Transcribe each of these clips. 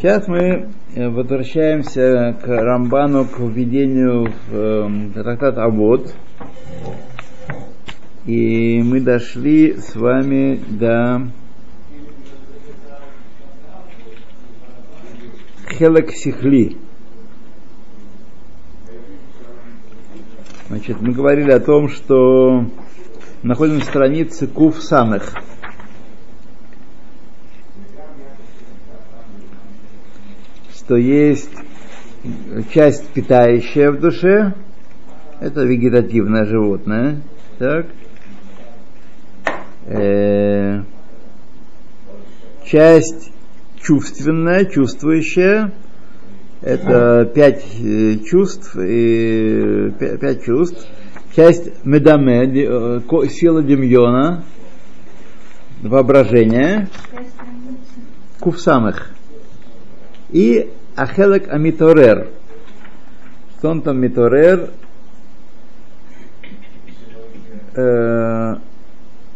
Сейчас мы э, возвращаемся к Рамбану, к введению в э, трактат Авод. И мы дошли с вами до Хелек Сихли. Значит, мы говорили о том, что находимся на странице Куф Самых. Что есть часть питающая в душе, это вегетативное животное, так, э, часть чувственная, чувствующая, это пять э, чувств и пять чувств. Часть медаме, э, сила демьона, воображение, кувсамых. И Ахелек Амиторер. Что он там Миторер? Э,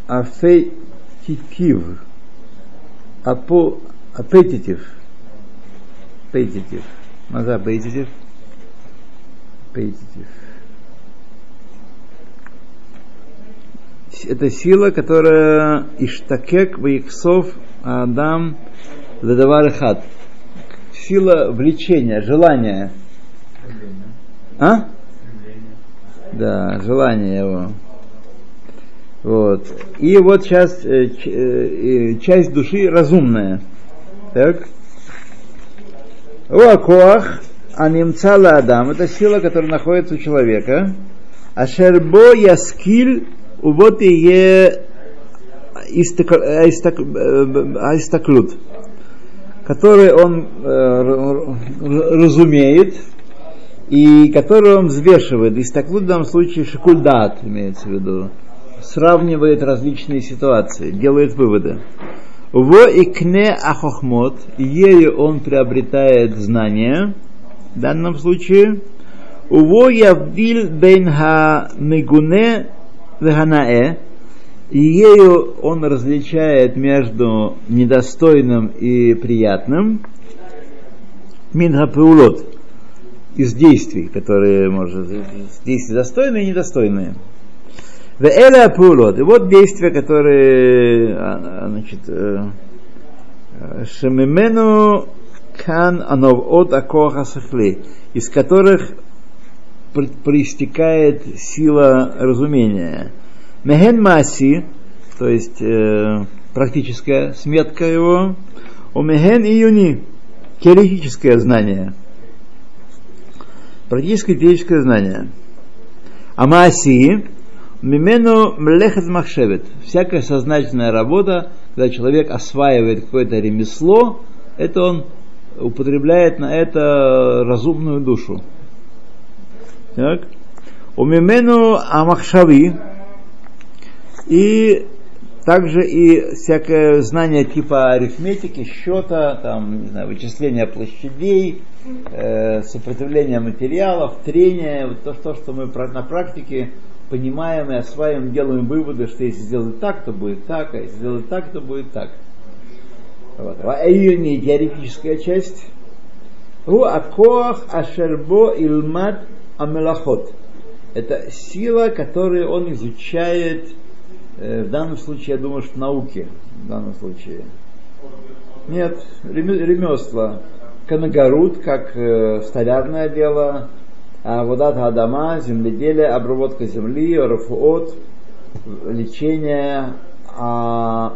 Афейтитив. Апо, апетитив. Апетитив. Маза апетитив. Апетитив. Это сила, которая Иштакек, Ваиксов, Адам, Ледавар Хат сила влечения, желания. А? Да, желание его. Вот. И вот сейчас э, э, часть души разумная. Так. Уакоах анимцала адам. Это сила, которая находится у человека. Ашербо яскиль вот и е истаклют который он э, разумеет и который он взвешивает. Истаклут в данном случае шикульдат имеется в виду. Сравнивает различные ситуации, делает выводы. Во икне ахохмот, ею он приобретает знания, в данном случае. Уво явдил бейн ха мегуне веханаэ, и ею он различает между недостойным и приятным минхапеулот из действий, которые может действия достойные и недостойные. В эля пулот. И вот действия, которые а, а, значит, э, шемимену кан анов от акоха сахли, из которых проистекает сила разумения. Мехен Маси, то есть э, практическая сметка его, у Мехен Июни, теоретическое знание. Практическое теоретическое знание. А Маси, Мимену Млехет Махшевет, всякая сознательная работа, когда человек осваивает какое-то ремесло, это он употребляет на это разумную душу. Так. У Мимену Амахшави, и также и всякое знание типа арифметики, счета, там, не знаю, вычисления площадей, э, сопротивления материалов, трения, вот то, то, что мы на практике понимаем и осваиваем, делаем выводы, что если сделать так, то будет так, а если сделать так, то будет так. Вот. А ее не теоретическая часть. У акоах ашербо илмат амелахот. Это сила, которую он изучает в данном случае, я думаю, что науки. В данном случае. Нет, ремесла. Канагарут, как э, столярное дело, а водат адама, земледелие, обработка земли, рафуот, лечение, а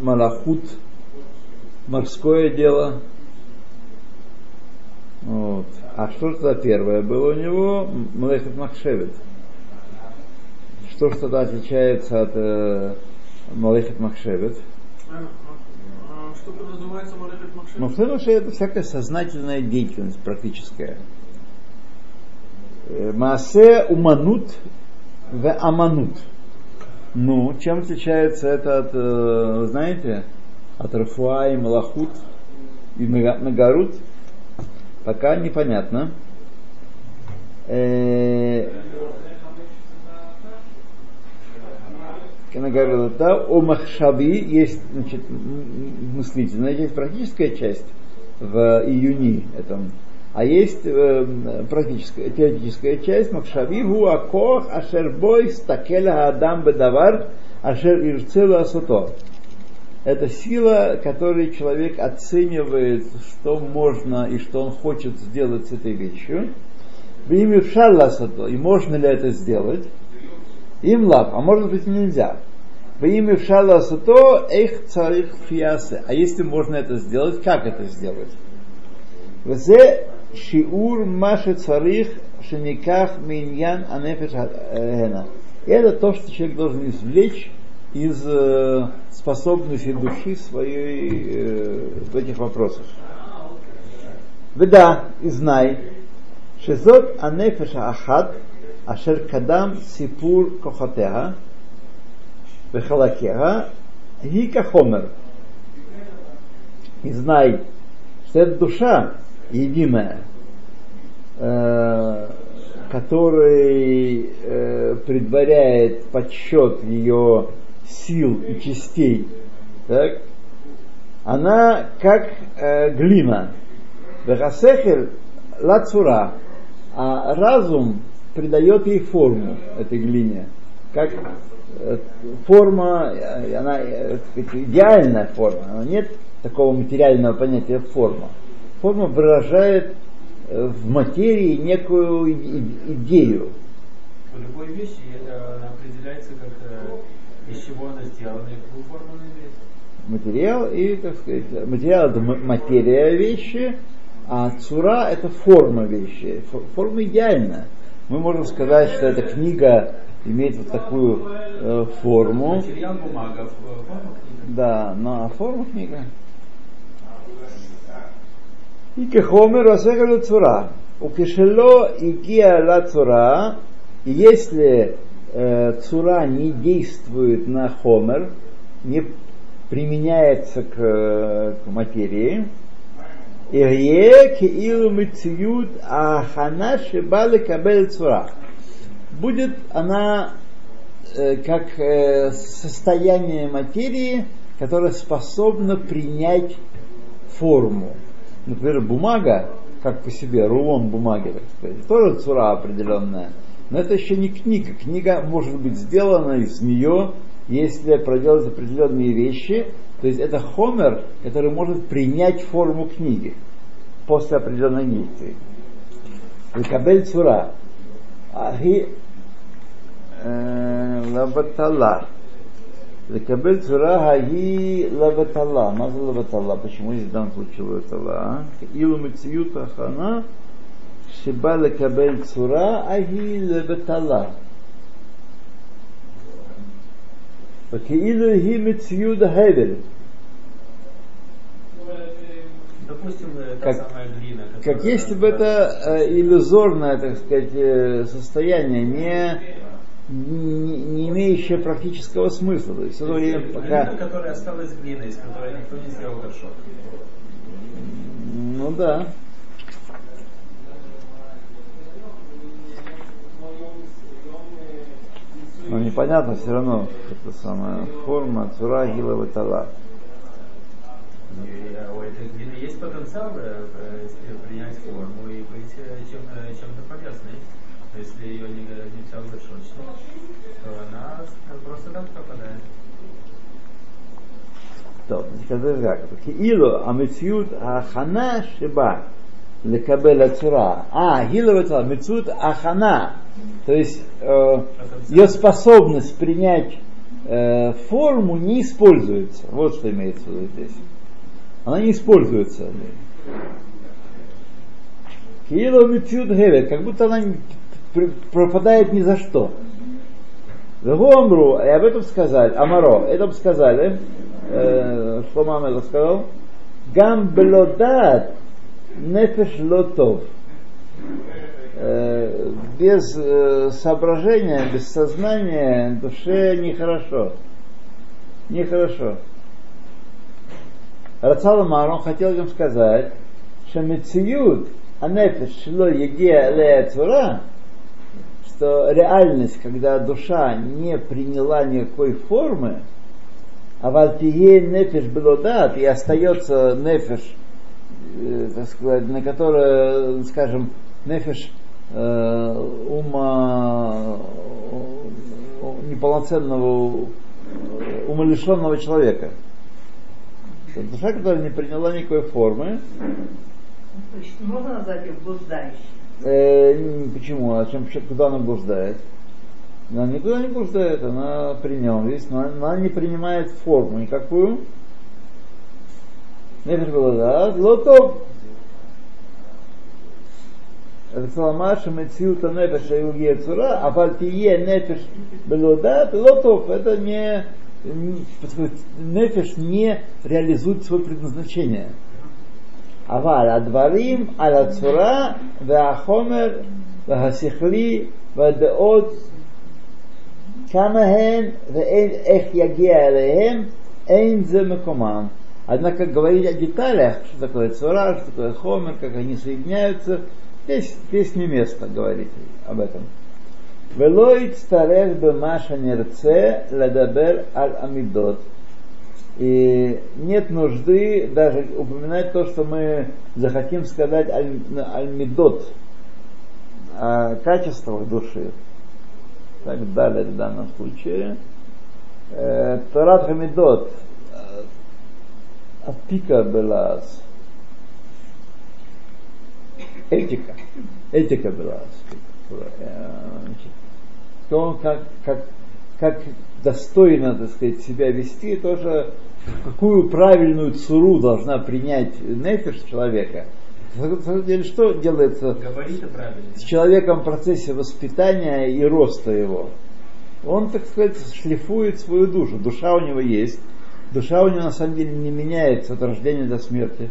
малахут, морское дело. Вот. А что же это первое было у него? Млехет Махшевит что что тогда отличается от э, Малехет Махшевет? Что подразумевается Малехет Махшевет? Махшевет это всякая сознательная деятельность практическая. Э, Маасе уманут в аманут. Ну, чем отличается это от, э, знаете, от Рафуа и Малахут и Нагарут? Пока непонятно. Да, о Махшаби есть значит, мыслительная часть, практическая часть, в июне этом. А есть э, практическая, теоретическая часть Макшавигу Акох Ашербой Стакеля Адам Бедавар Ашер Ирцела Асото. Это сила, которой человек оценивает, что можно и что он хочет сделать с этой вещью. Имя Шалласато, и можно ли это сделать? Им лав, а может быть нельзя. Во имя Шала Сато, Эйх Царих Фиасе. А если можно это сделать, как это сделать? Взе Шиур Маше Царих Шиниках Миньян Анефиш Гена. Это то, что человек должен извлечь из э, способности души своей э, в этих вопросах. Веда, и знай, Шизот Анефиша Ахад – ашер кадам сипур кохатеха, вехалакеха, гика хомер. И знай, что эта душа единая, э, который э, предваряет подсчет ее сил и частей, так, она как э, глина. Вехасехер лацура, а разум придает ей форму этой глине. Как э, форма, э, она э, идеальная форма, она нет такого материального понятия форма. Форма выражает в материи некую идею. В любой вещи это определяется как из чего она сделана и какую форму она имеет. Материал и, так сказать, материал это материя вещи, а цура это форма вещи. Форма идеальна. Мы можем сказать, что эта книга имеет вот такую э, форму. Да, но форма книга. И кехомер асехалю цура. У кешело игия ла цура, и если э, цура не действует на хомер, не применяется к, к материи, Будет она э, как э, состояние материи, которое способно принять форму например, бумага, как по себе, рулон бумаги, так сказать, тоже цура определенная. Но это еще не книга. Книга может быть сделана из нее, если проделать определенные вещи. То есть это хомер, который может принять форму книги после определенной действий. Кабель цура. Ахи э, лабатала. Лекабель цура гаги лаватала. Маза лаватала. Почему здесь в данном случае лаватала? Илу мециют ахана шиба лекабель цура аги лаватала. וכאילו היא מציוד ההבל. Допустим, та Как- самая глина. Как которая- если бы это э, иллюзорное, так сказать, э, состояние, не, не, не имеющее практического смысла. То есть в то время, Глина, пока которая осталась глиной, из которой никто не сделал горшок. Ну да. Но непонятно все равно, это самая форма цура гила ватала. И, а У этой глины есть потенциал э, э, если принять форму и быть э, чем, э, чем-то полезной. Если ее не, не взял горшочник, то она с- просто так пропадает. טוב, נתקדם רק. כאילו המציאות ההכנה שבה Лекабеля цура. А, гилова мецут ахана. То есть э, ее способность принять э, форму не используется. Вот что имеется в виду здесь. Она не используется. Кило мецут гевет, как будто она пропадает ни за что. Гомру, и об этом сказали, Амаро, это сказали, э, что мама это сказал, Гамблодат, нефеш лотов. Э, без э, соображения, без сознания душе нехорошо. Нехорошо. Рацал Марон хотел им сказать, что мециют анефеш шло еге лея цура, что реальность, когда душа не приняла никакой формы, а вальтие нефеш белодат, и остается нефеш э, так сказать, на которое, скажем, нефиш э, ума э, неполноценного, э, умалишенного человека. Это душа, которая не приняла никакой формы. То есть можно назвать ее блуждающей? Э, почему? А чем, куда она блуждает? Она никуда не блуждает, она при нем есть, но она не принимает форму никакую. Нефиш было да, лотов. Саламаша мециута нефиш и цура, а фальтие нефиш было да, лотов. Это не, нефиш не реализует свое предназначение. אבל הדברים על הצורה והחומר והשכלי והדעות כמה הן ואיך יגיע אליהם, אין זה מקומם. Однако говорить о деталях, что такое цура, что такое хомер, как они соединяются, здесь, здесь не место говорить об этом. Велоид старех бы маша нерце ладабер аль амидот. И нет нужды даже упоминать то, что мы захотим сказать аль-мидот, о качествах души. Так далее в данном случае. Э, Торат Хамидот, Апика Белас, этика, этика Белас, то, как, как, как достойно, так сказать, себя вести, тоже какую правильную цуру должна принять нефиш человека. На самом деле, что делается с человеком в процессе воспитания и роста его? Он, так сказать, шлифует свою душу. Душа у него есть. Душа у него на самом деле не меняется от рождения до смерти.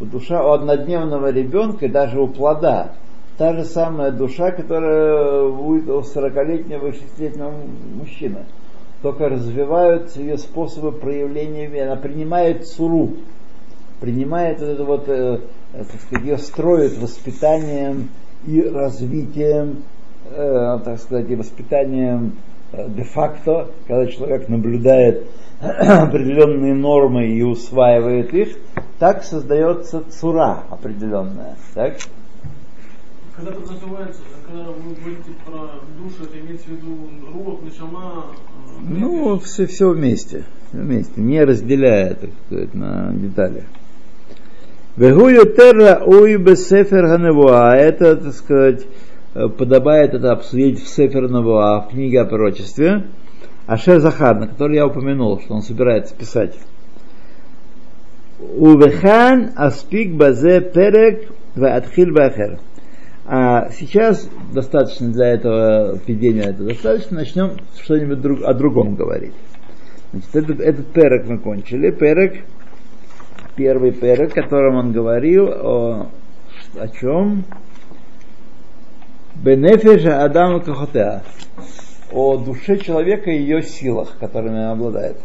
Душа у однодневного ребенка, даже у плода, та же самая душа, которая будет у 40-летнего и 60-летнего мужчины только развиваются ее способы проявления веры. Она принимает суру, принимает это вот, э, так сказать, ее строит воспитанием и развитием, э, так сказать, и воспитанием э, де-факто, когда человек наблюдает определенные нормы и усваивает их, так создается цура определенная. Так? Когда тут называется, когда вы говорите про душу, это имеется в виду рух, нишама, ну, все, все вместе, вместе, не разделяя, так сказать, на детали. Вегую терра уй сефер ганевуа. Это, так сказать, подобает это обсудить в Сефер Навуа, в книге о пророчестве. Ашер Захар, на который я упомянул, что он собирается писать. Увехан аспик базе перек в атхил бахер. А сейчас достаточно для этого введения, это достаточно, начнем что-нибудь друг, о другом говорить. Значит, этот, этот перек мы кончили. Перек, первый перек, о котором он говорил, о, о чем? Бенефиша Адаму Кахотеа. О душе человека и ее силах, которыми он обладает.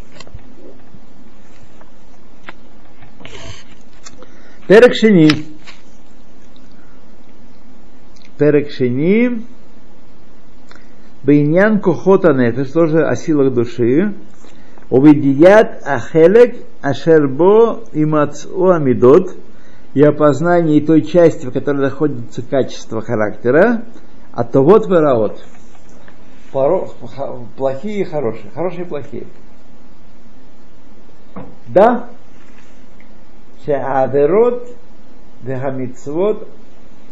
Перек Шини. Перек Шени, Бейнян Кохота Нефеш, тоже о силах души, Увидият Ахелек Ашербо и Мацу Амидот, и о познании той части, в которой находится качество характера, а то вот вераот. Плохие и хорошие, хорошие и плохие. Да, שהעבירות והמצוות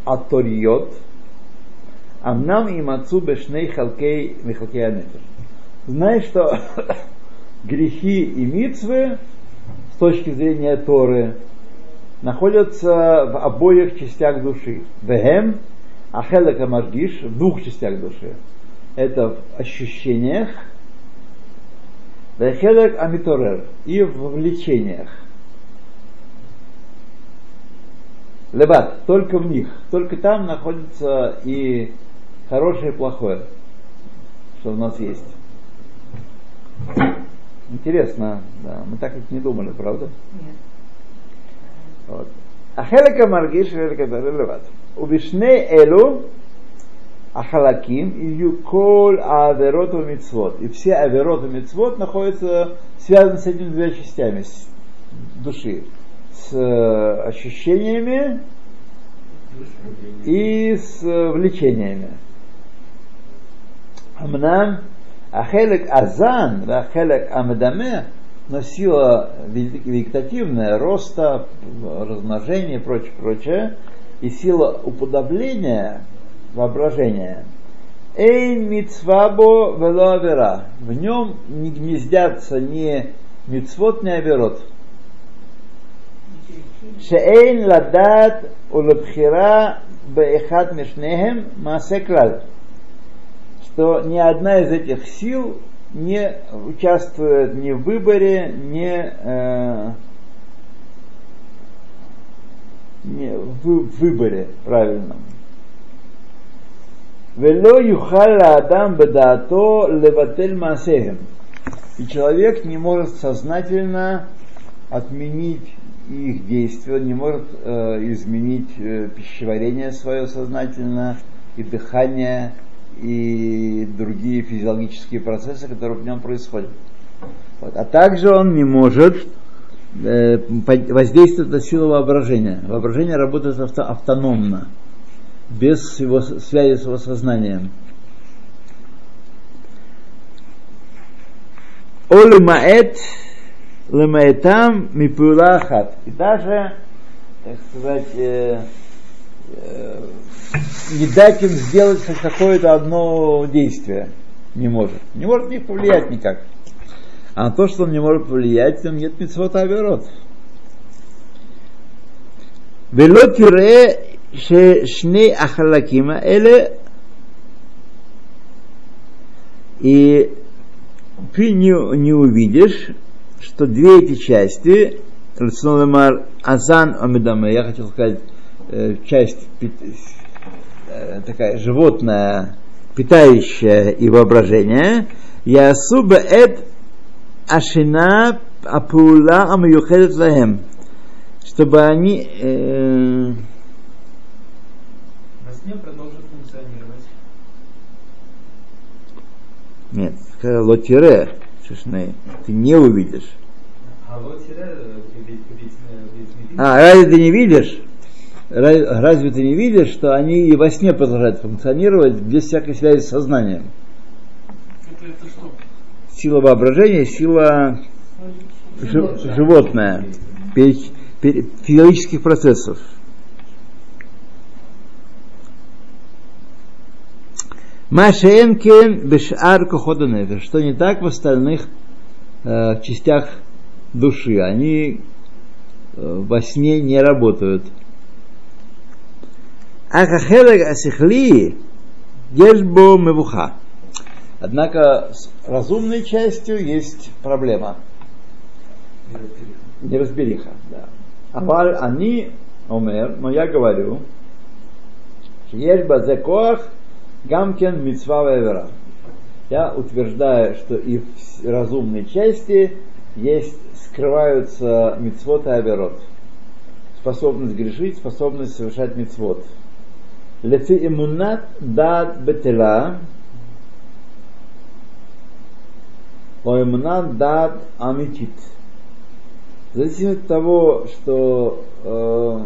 הטוריות Амнам и мацу бешней халкей михалкей анефеш. Знаешь, что грехи и мицвы с точки зрения Торы находятся в обоих частях души. Вехем, ахелека маргиш, в двух частях души. Это в ощущениях, вехелек амиторер, и в влечениях. Лебат, только в них, только там находится и хорошее и плохое, что у нас есть. Интересно, да, мы так ведь не думали, правда? Нет. Вот. החלק המרגיש חלק לבד. ובשני אלו החלקים יהיו כל העבירות ומצוות. И все аверот и мецвод находятся связаны с этими двумя частями души. с э, ощущениями и с э, влечениями. Амнам ахелек азан, ахелек амадаме, но сила вегетативная, роста, размножения и прочее, прочее, и сила уподобления, воображения, Эйн мицвабо вело В нем не гнездятся ни мицвот, ни аверот. Шеэйн ладат улабхира беэхат мишнехем масеклаль. Что ни одна из этих сил не участвует ни в выборе, ни, э, не в выборе правильном. Вело юхалла адам бедато леватель масехем. И человек не может сознательно отменить их действия, не может э, изменить э, пищеварение свое сознательно, и дыхание, и другие физиологические процессы, которые в нем происходят. Вот. А также он не может э, воздействовать на силу воображения. Воображение работает авто, автономно без его связи с его сознанием. Олимаэт лемаэтам мипулахат. И даже, так сказать, э, э, не дать им сделать хоть какое-то одно действие. Не может. Не может на них повлиять никак. А на то, что он не может повлиять, там нет митцвота аверот. Вело тире ששני החלקים האלה и ты не, не увидишь, что две эти части, Мар Азан Амидаме, я хотел сказать, э, часть э, такая животная, питающая и воображение, Ясуба эт Ашина Апула Амюхедет Лахем, чтобы они э, сне продолжит функционировать. Нет, сказал лотире, шишней, ты не увидишь. А лотире, э, а, разве ты не видишь? Разве ты не видишь, что они и во сне продолжают функционировать без всякой связи с сознанием? Это, это что? Сила воображения, сила животная, физиологических процессов. Машенкен бешар кохода что не так в остальных э, частях души. Они э, во сне не работают. Ахахелег асихли ешбо мевуха. Однако с разумной частью есть проблема. Неразбериха, да. Аваль они, омер, но я говорю, есть базекоах Гамкен Мицва Вевера. Я утверждаю, что и в разумной части есть, скрываются мицвод и аверот. Способность грешить, способность совершать мицвод. Леци имунат дат бетела, о имунат дат амитит. Зависит от того, что э,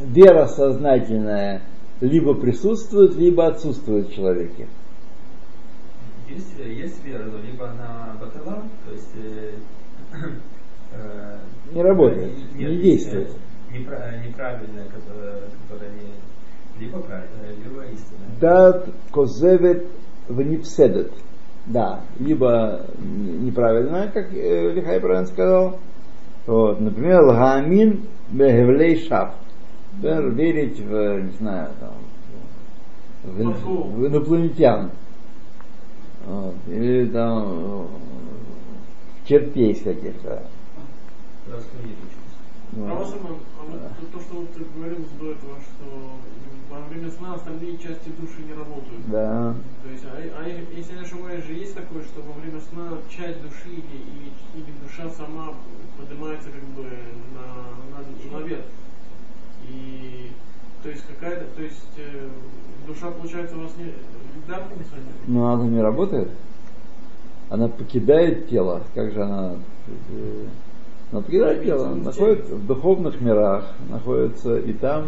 вера сознательная – либо присутствует, либо отсутствует в человеке. Есть, есть вера, но либо она батала, то есть э, э, не работает, не, не действует. неправильная, которая, которая не, либо либо истинная. Дат козевет в непседет. Да, либо неправильная, как э, Лихай правильно сказал. Вот, например, лагамин бехевлей шаф например, верить в, не знаю, там, в, в инопланетян. Вот, или там в чертей каких-то. Ну, а, вот, то, что ты говорил до этого, что во время сна остальные части души не работают. Да. То есть, а, а если не ошибаюсь, же есть такое, что во время сна часть души или, или, душа сама поднимается как бы на, на, наверх. И то есть какая-то, то есть э, душа получается у вас не да, функционирует? Но она не работает. Она покидает тело. Как же она? Э, Но он находится в духовных мирах, находится и там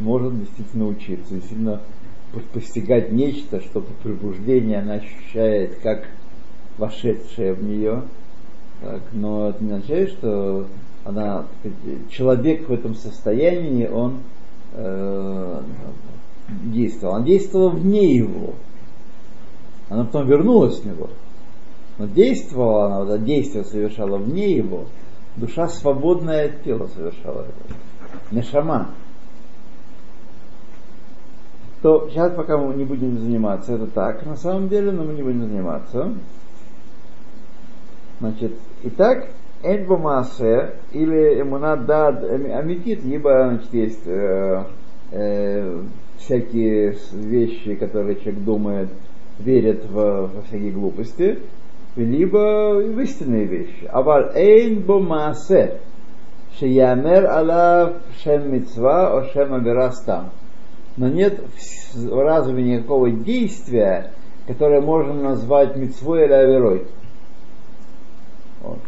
может действительно учиться, действительно постигать нечто, что по пробуждению она ощущает как вошедшее в нее. Так, но это не означает, что она, человек в этом состоянии, он э, действовал. Он действовал вне его. Она потом вернулась в него. Но действовала она, вот это действие совершала вне его. Душа свободная от тела совершала это. Нешама. То сейчас пока мы не будем заниматься, это так на самом деле, но мы не будем заниматься. Значит, итак, Эльба Маасе или Эмуна Дад Амитит, либо значит, есть э, э, всякие вещи, которые человек думает, верит в, во всякие глупости, либо в истинные вещи. Авал эйн бо маасе, шеямер алав шем мицва о шем абирастам. Но нет в разуме никакого действия, которое можно назвать мицвой или аверой. Вот.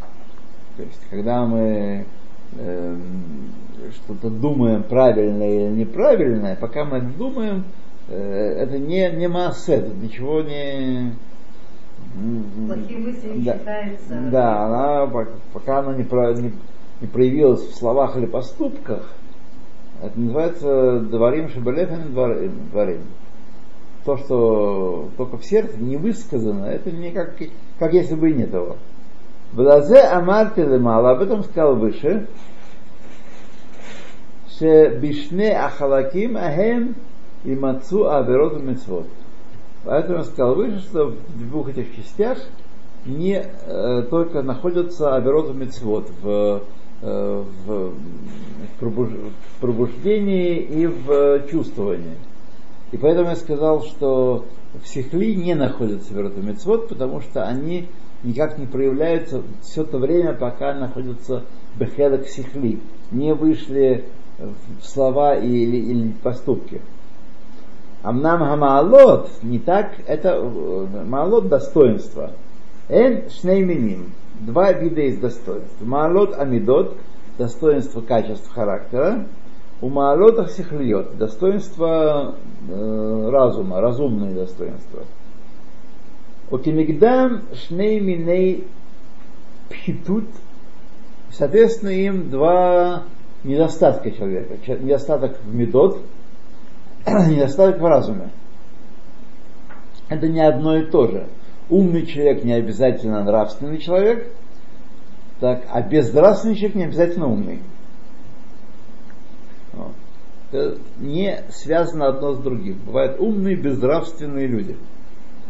То есть, когда мы э, что-то думаем правильное или неправильное, пока мы это думаем, э, это не, не масса, это ничего не... Плохие мысли не да, она, пока она не, про, не, не проявилась в словах или поступках, это называется дворим шабалев и дворим. То, что только в сердце не высказано, это не как, как если бы и нет его. Влазе Амарти Лемала, об этом сказал выше, что бишне ахалаким ахем и мацу аверот мецвод. Поэтому я сказал выше, что в двух этих частях не э, только находятся аверот мецвод в, э, в, пробуж, в пробуждении и в чувствовании. И поэтому я сказал, что в сихли не находятся аверот мецвод, потому что они никак не проявляются все то время, пока находятся бехедок сихли, не вышли в слова или, или поступки. Амнам хамаалот, не так, это э, маалот достоинства. Эн шнейминим, два вида из достоинств. Маалот амидот, достоинство качеств характера, у маалот ахсихлиот, достоинство э, разума, разумные достоинства. Окимигдам шней миней пхитут, соответственно, им два недостатка человека. Недостаток в медот, недостаток в разуме. Это не одно и то же. Умный человек не обязательно нравственный человек, так, а безнравственный человек не обязательно умный. Вот. Это не связано одно с другим. Бывают умные, безнравственные люди.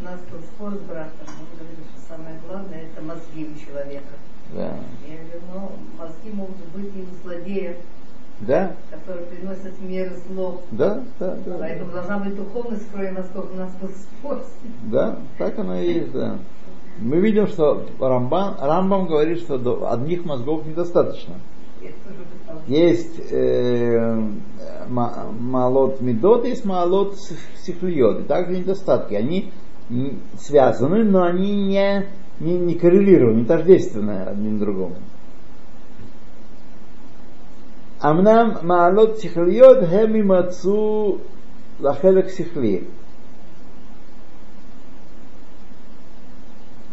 У нас был спор с братом, он говорит, что самое главное это мозги у человека. Да. Я говорю, ну, мозги могут быть и у злодеев, Да? которые приносят мир зло. Да, да, да. Поэтому должна быть духовность в крови, насколько у нас был спор. Да, так оно и есть, да. Мы видим, что Рамбам, Рамбам говорит, что до одних мозгов недостаточно. Есть э, ма- малот медот, есть малот сихлиот. И также недостатки. Они связаны, но они не, не, не коррелированы, не тождественны одним другому. אמנם מעלות שכליות הם יימצאו לחלק שכלי.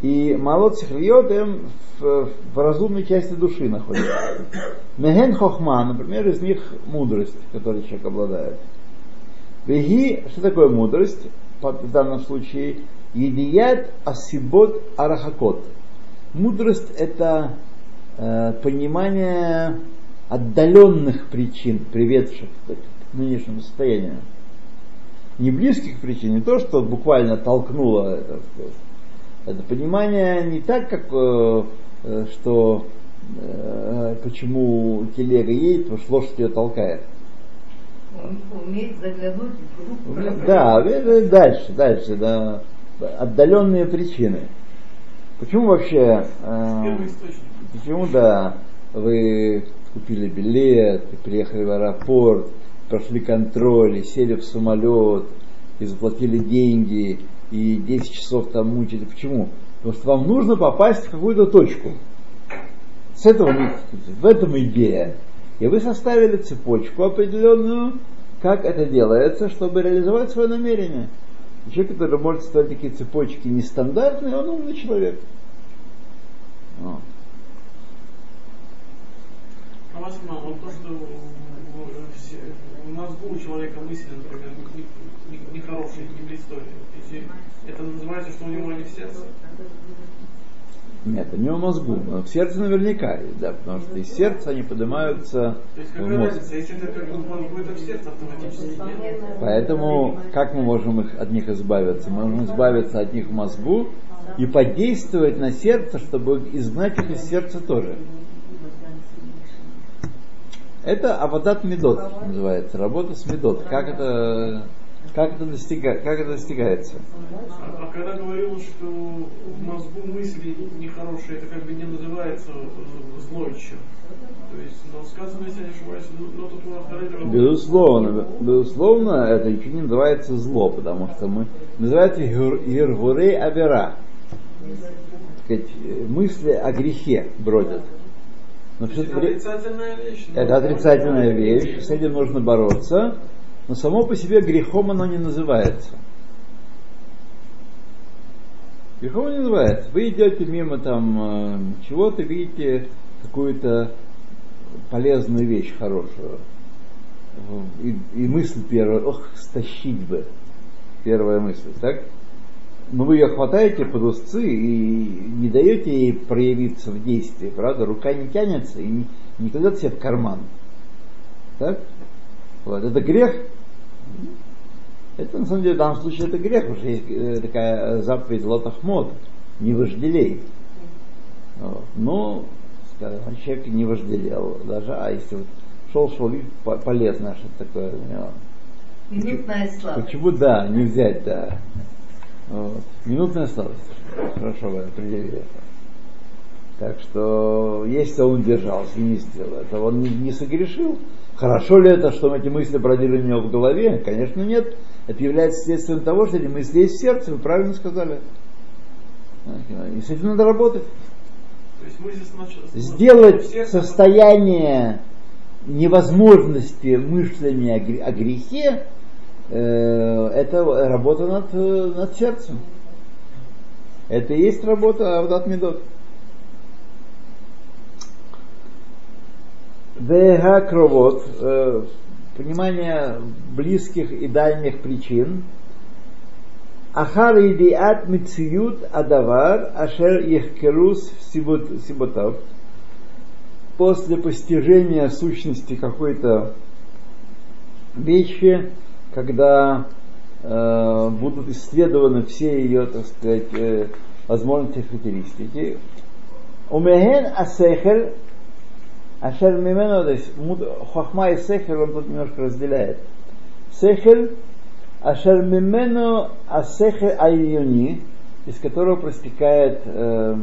И малот сихлиот им в, в разумной части души находится. Меген хохма, например, из них мудрость, которой человек обладает. Веги, что такое мудрость? В данном случае, едият асибот арахакот. Мудрость это э, понимание отдаленных причин, приведших к нынешнему состоянию. Не близких причин, не то, что буквально толкнуло это. Это понимание не так, как э, э, что э, почему телега едет, потому что лошадь ее толкает. Уметь заглянуть в группу. Да, дальше, дальше, да. Отдаленные причины. Почему вообще, э, почему, да, вы купили билет, приехали в аэропорт, прошли контроль, сели в самолет, и заплатили деньги, и 10 часов там мучили. Почему? Потому что вам нужно попасть в какую-то точку. С этого в этом идея. И вы составили цепочку определенную, как это делается, чтобы реализовать свое намерение. Человек, который может ставить такие цепочки нестандартные, он умный человек. Вот. А вас мало, то, что в мозгу у человека мысли, например, нехорошие, не, не блистали. Это называется, что у него они в сердце? Нет, у него мозгу. Но в сердце наверняка, да, потому что из сердца они поднимаются То есть в какая разница, если это как бы в мозгу, это в сердце автоматически нет? Поэтому как мы можем их, от них избавиться? Мы можем избавиться от них в мозгу и подействовать на сердце, чтобы изгнать их из сердца тоже. Это авадат медот называется, работа с медот. Как это, как это, достига, как это достигается? А, а когда говорил, что в мозгу мысли нехорошие, это как бы не называется э, зло еще. То есть, но сказано, если не ошибаюсь, но тут у Безусловно, безусловно, это ничего не называется зло, потому что мы называется Иргурей Авера. Сказать, мысли о грехе бродят. Но все Это отрицательная вещь. это отрицательная вещь, с этим нужно бороться, но само по себе грехом оно не называется. Грехом не называется. Вы идете мимо там э, чего-то, видите какую-то полезную вещь хорошую. И, и мысль первая, ох, стащить бы. Первая мысль, так? Но вы ее хватаете под узцы и не даете ей проявиться в действии, правда? Рука не тянется и не, не кладет себе в карман. Так? Вот, это грех. Это на самом деле в данном случае это грех, что есть э, такая заповедь лотахмод, не вожделей. Вот. Но, скажем, человек не вожделел даже, а если вот шел, шел, видит, по- полезно что-то такое у него. Минутная слава. Почему да, не взять, да. Вот. Минутная слабость. Хорошо вы определили это. Так что, если он держался и не сделал это, он не, не согрешил. Хорошо ли это, что эти мысли бродили у него в голове? Конечно, нет. Это является следствием того, что эти мысли есть в сердце, вы правильно сказали. И с этим надо работать. Сделать состояние невозможности мышления о гре- о грехе, это работа над, э, над сердцем. Это и есть работа Авдат Медот. Вега кровот, э, понимание близких и дальних причин. Ахар идиат мициют адавар, ашер ихкерус сиботав. После постижения сущности какой-то вещи, когда э, будут исследованы все ее, так сказать, э, возможности характеристики. Умехен асехер, ашер мимену, то есть хохма и сехер он тут немножко разделяет. Сехер, ашер мимену асехер айюни, из которого простекает э,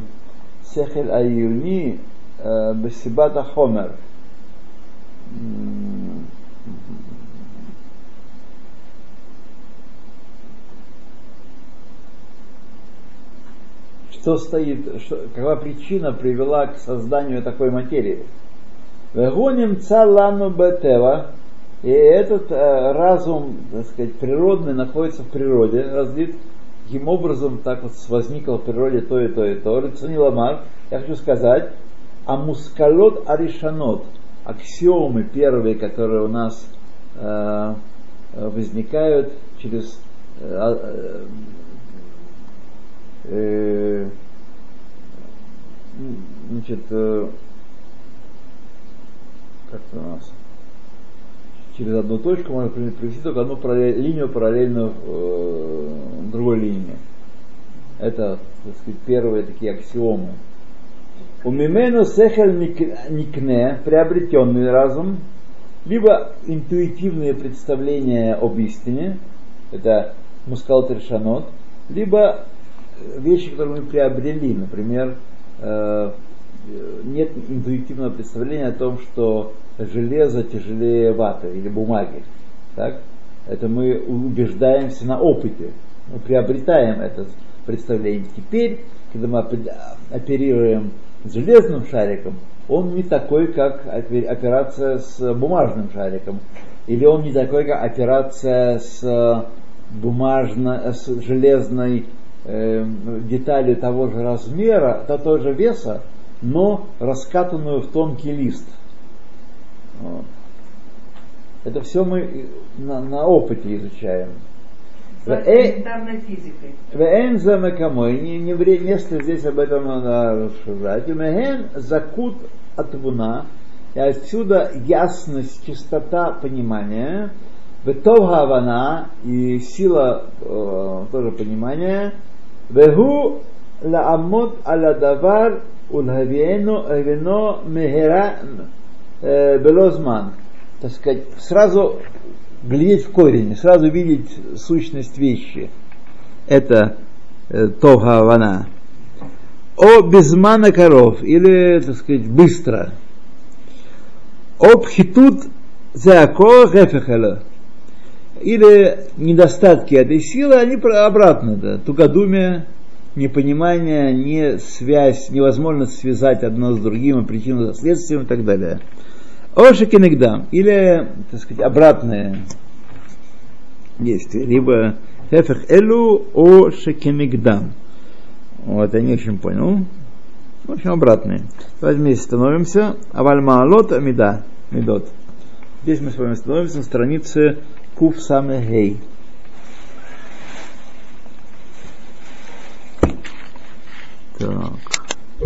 сехер айюни э, бесибата хомер. Что стоит, что, какова причина привела к созданию такой материи. Вегоним цалану бетева, и этот э, разум, так сказать, природный находится в природе, разлит. Таким образом, так вот возникло в природе то и то и то. Рецени ламар, я хочу сказать, а мускалот аришанот, аксиомы первые, которые у нас э, э, возникают через э, э, значит, э, как у нас, через одну точку можно привести только одну параллель- линию параллельно э, другой линии. Это, так сказать, первые такие аксиомы. У мимену сехель ник- никне, приобретенный разум, либо интуитивные представления об истине, это мускал либо вещи, которые мы приобрели, например, э, нет интуитивного представления о том, что железо тяжелее ваты или бумаги. Так? Это мы убеждаемся на опыте. Мы приобретаем это представление. Теперь, когда мы опе- оперируем железным шариком, он не такой, как опе- операция с бумажным шариком. Или он не такой, как операция с бумажно, с железной э, деталью того же размера, того же веса, но раскатанную в тонкий лист. Вот. Это все мы на, на опыте изучаем. С Э, мекамой, не, не место здесь об этом надо рассказать. Меген закут атвуна, и отсюда ясность, чистота понимания, ветов гавана и сила э, тоже понимания, лаамот аля давар улхавиену вино мегера э, белозман. Так сказать, сразу глядеть в корень, сразу видеть сущность вещи. Это э, Тога Вана. О безмана коров, или, так сказать, быстро. О пхитут зеако гефехела. Или недостатки этой силы, они обратно, да, тугодумие, непонимание, не связь, невозможность связать одно с другим, причину со следствием и так далее. Ошекинегдам, или, так сказать, обратное действие, либо хефех элу о шекинегдам. Вот, я не очень понял. В общем, обратное. Давайте вместе становимся. Авальма алот амида. Медот. Здесь мы с вами становимся на странице Куф Самехей. Так.